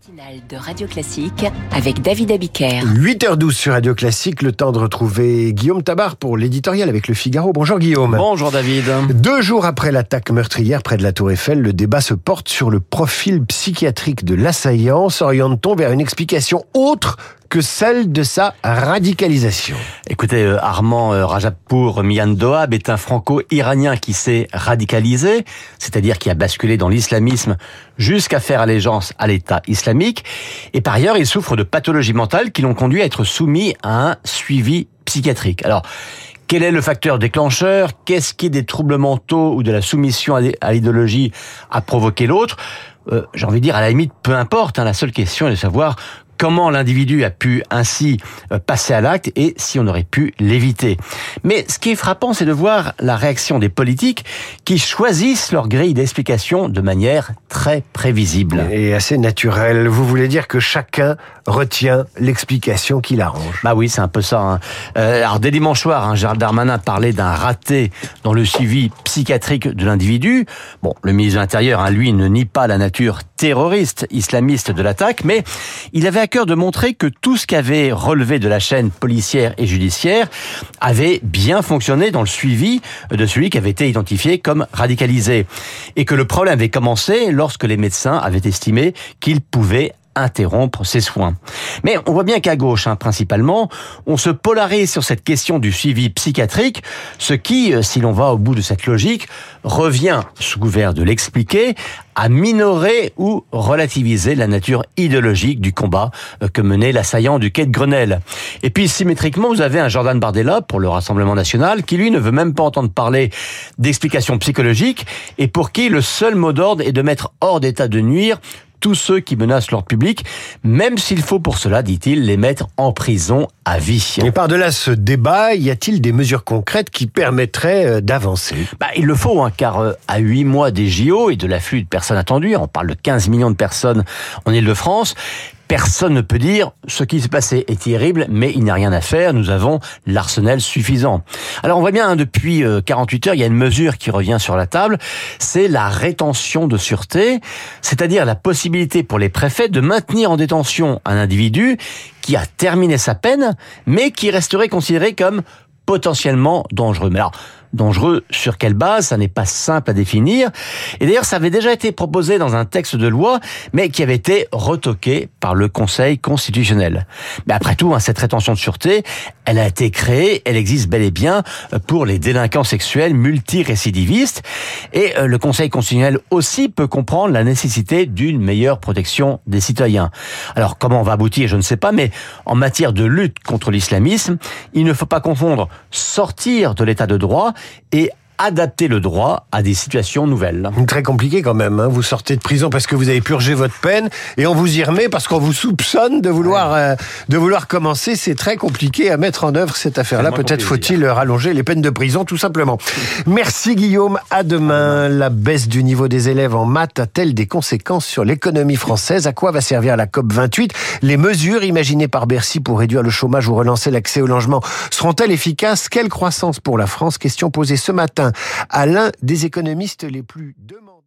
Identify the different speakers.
Speaker 1: matinale de Radio Classique avec David Abiker.
Speaker 2: 8h12 sur Radio Classique, le temps de retrouver Guillaume Tabar pour l'éditorial avec le Figaro. Bonjour Guillaume.
Speaker 3: Bonjour David.
Speaker 2: Deux jours après l'attaque meurtrière près de la Tour Eiffel, le débat se porte sur le profil psychiatrique de l'assaillant. S'oriente-t-on vers une explication autre que celle de sa radicalisation.
Speaker 3: Écoutez, euh, Armand euh, Rajapour est un franco-iranien qui s'est radicalisé, c'est-à-dire qui a basculé dans l'islamisme jusqu'à faire allégeance à l'État islamique. Et par ailleurs, il souffre de pathologies mentales qui l'ont conduit à être soumis à un suivi psychiatrique. Alors, quel est le facteur déclencheur? Qu'est-ce qui, des troubles mentaux ou de la soumission à l'idéologie, a provoqué l'autre? Euh, J'ai envie de dire, à la limite, peu importe. Hein, la seule question est de savoir comment l'individu a pu ainsi euh, passer à l'acte et si on aurait pu l'éviter. Mais ce qui est frappant, c'est de voir la réaction des politiques qui choisissent leur grille d'explication de manière très prévisible.
Speaker 2: Et assez naturelle. Vous voulez dire que chacun retient l'explication qui l'arrange.
Speaker 3: Bah oui, c'est un peu ça. Hein. Euh, alors dès dimanche soir, hein, Gérald Darmanin parlait d'un raté dans le suivi psychiatrique de l'individu. Bon, le ministre de l'Intérieur, hein, lui, ne nie pas la nature terroriste islamiste de l'attaque, mais il avait cœur de montrer que tout ce qu'avait relevé de la chaîne policière et judiciaire avait bien fonctionné dans le suivi de celui qui avait été identifié comme radicalisé. Et que le problème avait commencé lorsque les médecins avaient estimé qu'il pouvait interrompre ses soins. Mais on voit bien qu'à gauche, hein, principalement, on se polarise sur cette question du suivi psychiatrique, ce qui, euh, si l'on va au bout de cette logique, revient, sous couvert de l'expliquer, à minorer ou relativiser la nature idéologique du combat euh, que menait l'assaillant du quai de Grenelle. Et puis, symétriquement, vous avez un Jordan Bardella pour le Rassemblement national qui, lui, ne veut même pas entendre parler d'explications psychologiques et pour qui le seul mot d'ordre est de mettre hors d'état de nuire tous ceux qui menacent leur public, même s'il faut pour cela, dit-il, les mettre en prison à vie.
Speaker 2: Et par-delà ce débat, y a-t-il des mesures concrètes qui permettraient euh, d'avancer?
Speaker 3: Bah, Il le faut, hein, car euh, à huit mois des JO et de l'afflux de personnes attendues, on parle de 15 millions de personnes en Ile-de-France, Personne ne peut dire ce qui s'est passé est terrible, mais il n'y a rien à faire. Nous avons l'arsenal suffisant. Alors on voit bien, hein, depuis 48 euh, heures, il y a une mesure qui revient sur la table. C'est la rétention de sûreté, c'est-à-dire la possibilité pour les préfets de maintenir en détention un individu qui a terminé sa peine, mais qui resterait considéré comme potentiellement dangereux. Dangereux sur quelle base Ça n'est pas simple à définir. Et d'ailleurs, ça avait déjà été proposé dans un texte de loi, mais qui avait été retoqué par le Conseil constitutionnel. Mais après tout, hein, cette rétention de sûreté, elle a été créée, elle existe bel et bien pour les délinquants sexuels multirécidivistes. Et euh, le Conseil constitutionnel aussi peut comprendre la nécessité d'une meilleure protection des citoyens. Alors, comment on va aboutir, je ne sais pas, mais en matière de lutte contre l'islamisme, il ne faut pas confondre sortir de l'état de droit et adapter le droit à des situations nouvelles.
Speaker 2: Très compliqué quand même. Hein. Vous sortez de prison parce que vous avez purgé votre peine et on vous y remet parce qu'on vous soupçonne de vouloir euh, de vouloir commencer. C'est très compliqué à mettre en œuvre cette affaire-là. Peut-être faut-il rallonger les peines de prison tout simplement. Merci Guillaume. À demain. La baisse du niveau des élèves en maths a-t-elle des conséquences sur l'économie française? À quoi va servir la COP 28 Les mesures imaginées par Bercy pour réduire le chômage ou relancer l'accès au logement seront-elles efficaces? Quelle croissance pour la France? Question posée ce matin à l'un des économistes les plus demandés.